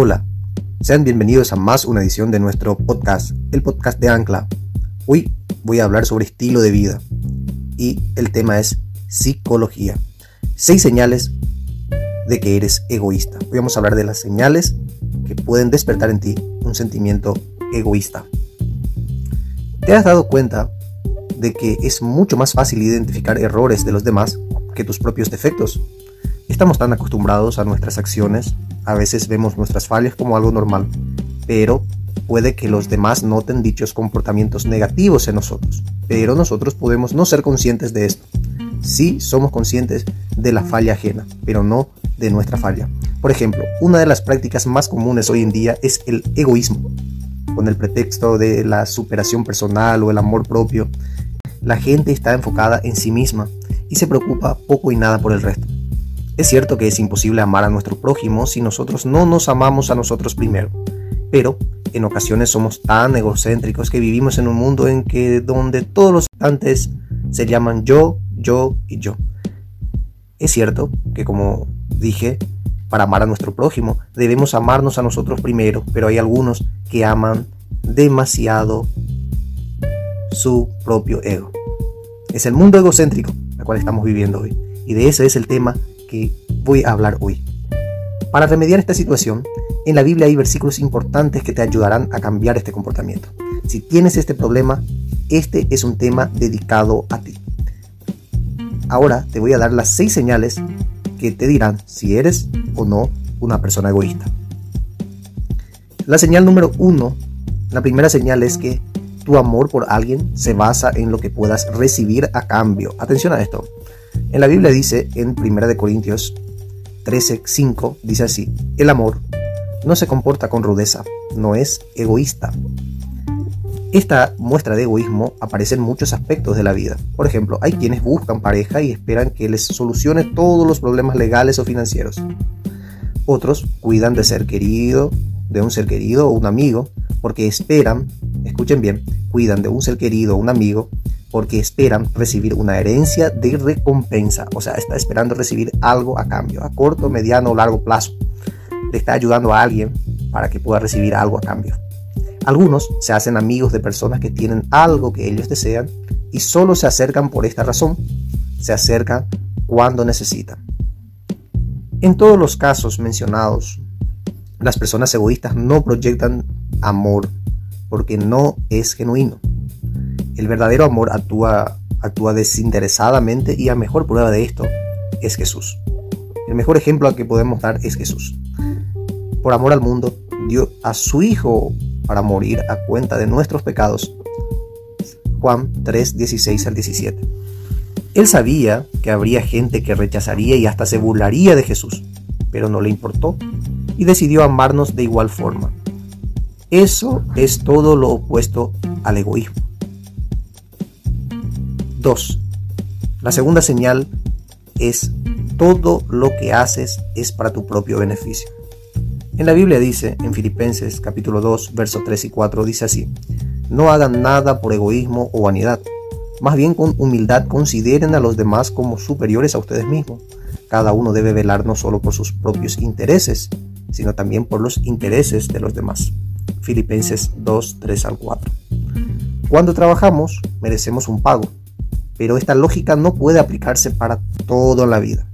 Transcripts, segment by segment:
Hola, sean bienvenidos a más una edición de nuestro podcast, el podcast de Ancla. Hoy voy a hablar sobre estilo de vida y el tema es psicología. Seis señales de que eres egoísta. Hoy vamos a hablar de las señales que pueden despertar en ti un sentimiento egoísta. ¿Te has dado cuenta de que es mucho más fácil identificar errores de los demás que tus propios defectos? Estamos tan acostumbrados a nuestras acciones, a veces vemos nuestras fallas como algo normal, pero puede que los demás noten dichos comportamientos negativos en nosotros, pero nosotros podemos no ser conscientes de esto. Sí somos conscientes de la falla ajena, pero no de nuestra falla. Por ejemplo, una de las prácticas más comunes hoy en día es el egoísmo. Con el pretexto de la superación personal o el amor propio, la gente está enfocada en sí misma y se preocupa poco y nada por el resto. Es cierto que es imposible amar a nuestro prójimo si nosotros no nos amamos a nosotros primero, pero en ocasiones somos tan egocéntricos que vivimos en un mundo en que donde todos los habitantes se llaman yo, yo y yo. Es cierto que como dije, para amar a nuestro prójimo debemos amarnos a nosotros primero, pero hay algunos que aman demasiado su propio ego. Es el mundo egocéntrico al cual estamos viviendo hoy. Y de ese es el tema que voy a hablar hoy. Para remediar esta situación, en la Biblia hay versículos importantes que te ayudarán a cambiar este comportamiento. Si tienes este problema, este es un tema dedicado a ti. Ahora te voy a dar las seis señales que te dirán si eres o no una persona egoísta. La señal número uno, la primera señal es que tu amor por alguien se basa en lo que puedas recibir a cambio. Atención a esto. En la Biblia dice en 1 Corintios 13:5, dice así, el amor no se comporta con rudeza, no es egoísta. Esta muestra de egoísmo aparece en muchos aspectos de la vida. Por ejemplo, hay quienes buscan pareja y esperan que les solucione todos los problemas legales o financieros. Otros cuidan de ser querido, de un ser querido o un amigo, porque esperan, escuchen bien, cuidan de un ser querido o un amigo porque esperan recibir una herencia de recompensa, o sea, está esperando recibir algo a cambio, a corto, mediano o largo plazo. Le está ayudando a alguien para que pueda recibir algo a cambio. Algunos se hacen amigos de personas que tienen algo que ellos desean y solo se acercan por esta razón. Se acercan cuando necesitan. En todos los casos mencionados, las personas egoístas no proyectan amor porque no es genuino. El verdadero amor actúa, actúa desinteresadamente y la mejor prueba de esto es Jesús. El mejor ejemplo que podemos dar es Jesús. Por amor al mundo, dio a su Hijo para morir a cuenta de nuestros pecados. Juan 3, 16 al 17. Él sabía que habría gente que rechazaría y hasta se burlaría de Jesús, pero no le importó y decidió amarnos de igual forma. Eso es todo lo opuesto al egoísmo. 2. La segunda señal es todo lo que haces es para tu propio beneficio. En la Biblia dice, en Filipenses capítulo 2, versos 3 y 4, dice así, no hagan nada por egoísmo o vanidad, más bien con humildad consideren a los demás como superiores a ustedes mismos. Cada uno debe velar no solo por sus propios intereses, sino también por los intereses de los demás. Filipenses 2, 3 al 4. Cuando trabajamos, merecemos un pago, pero esta lógica no puede aplicarse para toda la vida.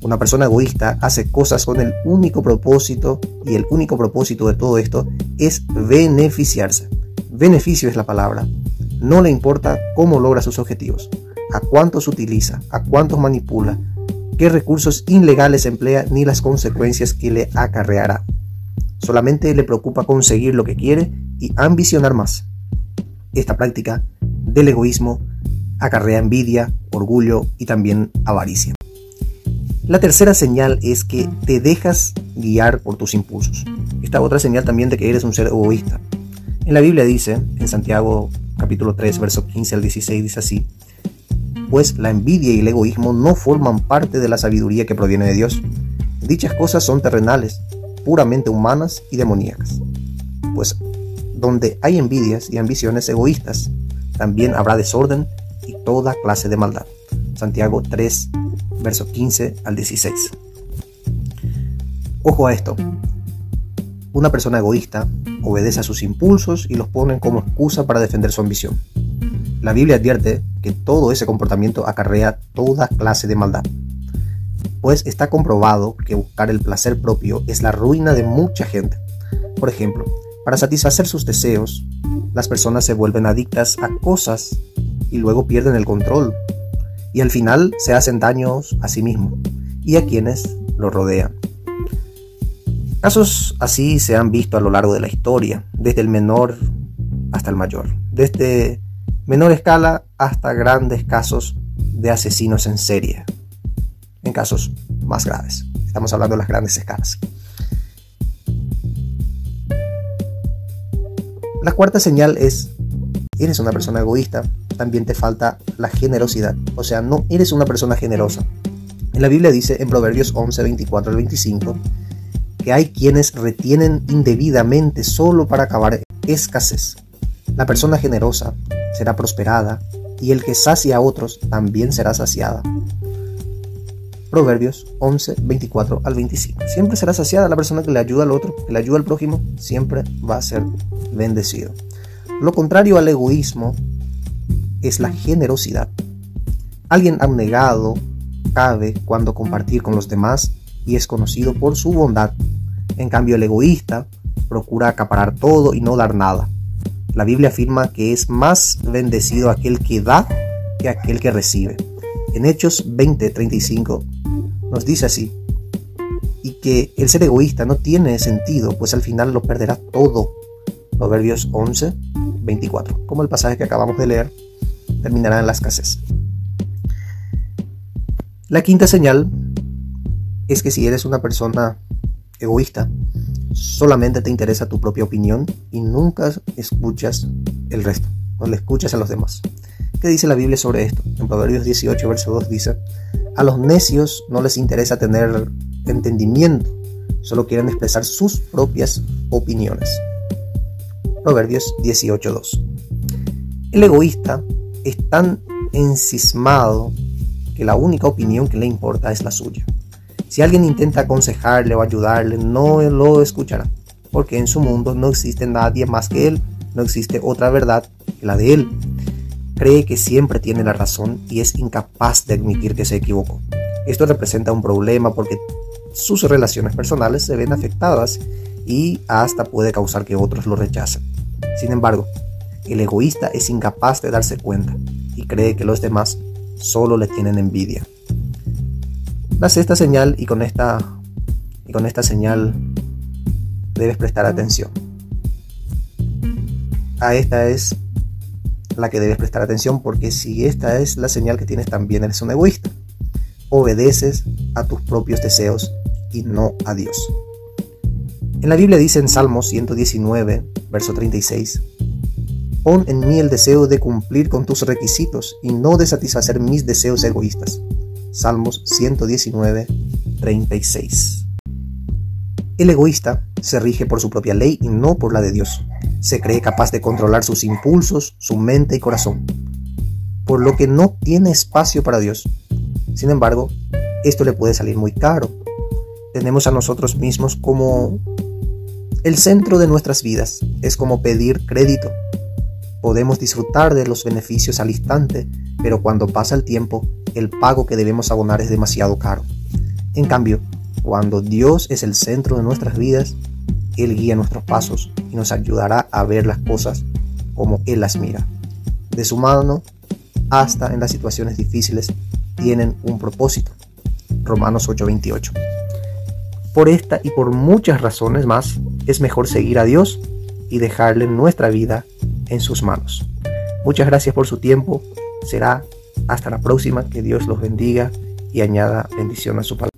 Una persona egoísta hace cosas con el único propósito, y el único propósito de todo esto es beneficiarse. Beneficio es la palabra. No le importa cómo logra sus objetivos, a cuántos utiliza, a cuántos manipula, qué recursos ilegales emplea, ni las consecuencias que le acarreará. Solamente le preocupa conseguir lo que quiere y ambicionar más. Esta práctica del egoísmo acarrea envidia, orgullo y también avaricia. La tercera señal es que te dejas guiar por tus impulsos. Esta otra señal también de que eres un ser egoísta. En la Biblia dice, en Santiago capítulo 3, verso 15 al 16, dice así, pues la envidia y el egoísmo no forman parte de la sabiduría que proviene de Dios. Dichas cosas son terrenales, puramente humanas y demoníacas. Pues donde hay envidias y ambiciones egoístas, también habrá desorden y toda clase de maldad. Santiago 3, verso 15 al 16. Ojo a esto. Una persona egoísta obedece a sus impulsos y los pone como excusa para defender su ambición. La Biblia advierte que todo ese comportamiento acarrea toda clase de maldad, pues está comprobado que buscar el placer propio es la ruina de mucha gente. Por ejemplo, para satisfacer sus deseos, las personas se vuelven adictas a cosas y luego pierden el control, y al final se hacen daños a sí mismos y a quienes lo rodean. Casos así se han visto a lo largo de la historia, desde el menor hasta el mayor, desde menor escala hasta grandes casos de asesinos en serie, en casos más graves. Estamos hablando de las grandes escalas. La cuarta señal es, eres una persona egoísta, también te falta la generosidad, o sea, no eres una persona generosa. En la Biblia dice en Proverbios 11, 24 al 25, hay quienes retienen indebidamente solo para acabar escasez. La persona generosa será prosperada y el que sacia a otros también será saciada. Proverbios 11, 24 al 25. Siempre será saciada la persona que le ayuda al otro, que le ayuda al prójimo, siempre va a ser bendecido. Lo contrario al egoísmo es la generosidad. Alguien abnegado cabe cuando compartir con los demás y es conocido por su bondad en cambio, el egoísta procura acaparar todo y no dar nada. La Biblia afirma que es más bendecido aquel que da que aquel que recibe. En Hechos 20:35 nos dice así, y que el ser egoísta no tiene sentido, pues al final lo perderá todo. Proverbios 11, 24, como el pasaje que acabamos de leer, terminará en la escasez. La quinta señal es que si eres una persona egoísta. Solamente te interesa tu propia opinión y nunca escuchas el resto, no le escuchas a los demás. ¿Qué dice la Biblia sobre esto? En Proverbios 18, verso 2 dice, a los necios no les interesa tener entendimiento, solo quieren expresar sus propias opiniones. Proverbios 18, 2. El egoísta es tan encismado que la única opinión que le importa es la suya. Si alguien intenta aconsejarle o ayudarle, no lo escuchará, porque en su mundo no existe nadie más que él, no existe otra verdad que la de él. Cree que siempre tiene la razón y es incapaz de admitir que se equivocó. Esto representa un problema porque sus relaciones personales se ven afectadas y hasta puede causar que otros lo rechacen. Sin embargo, el egoísta es incapaz de darse cuenta y cree que los demás solo le tienen envidia. La sexta señal y con esta y con esta señal debes prestar atención. A esta es la que debes prestar atención porque si esta es la señal que tienes también eres un egoísta. Obedeces a tus propios deseos y no a Dios. En la Biblia dice en Salmos 119, verso 36, Pon en mí el deseo de cumplir con tus requisitos y no de satisfacer mis deseos egoístas. Salmos 119, 36. El egoísta se rige por su propia ley y no por la de Dios. Se cree capaz de controlar sus impulsos, su mente y corazón, por lo que no tiene espacio para Dios. Sin embargo, esto le puede salir muy caro. Tenemos a nosotros mismos como el centro de nuestras vidas. Es como pedir crédito. Podemos disfrutar de los beneficios al instante, pero cuando pasa el tiempo el pago que debemos abonar es demasiado caro. En cambio, cuando Dios es el centro de nuestras vidas, Él guía nuestros pasos y nos ayudará a ver las cosas como Él las mira. De su mano, hasta en las situaciones difíciles, tienen un propósito. Romanos 8:28. Por esta y por muchas razones más, es mejor seguir a Dios y dejarle nuestra vida en sus manos. Muchas gracias por su tiempo. Será hasta la próxima, que Dios los bendiga y añada bendición a su palabra.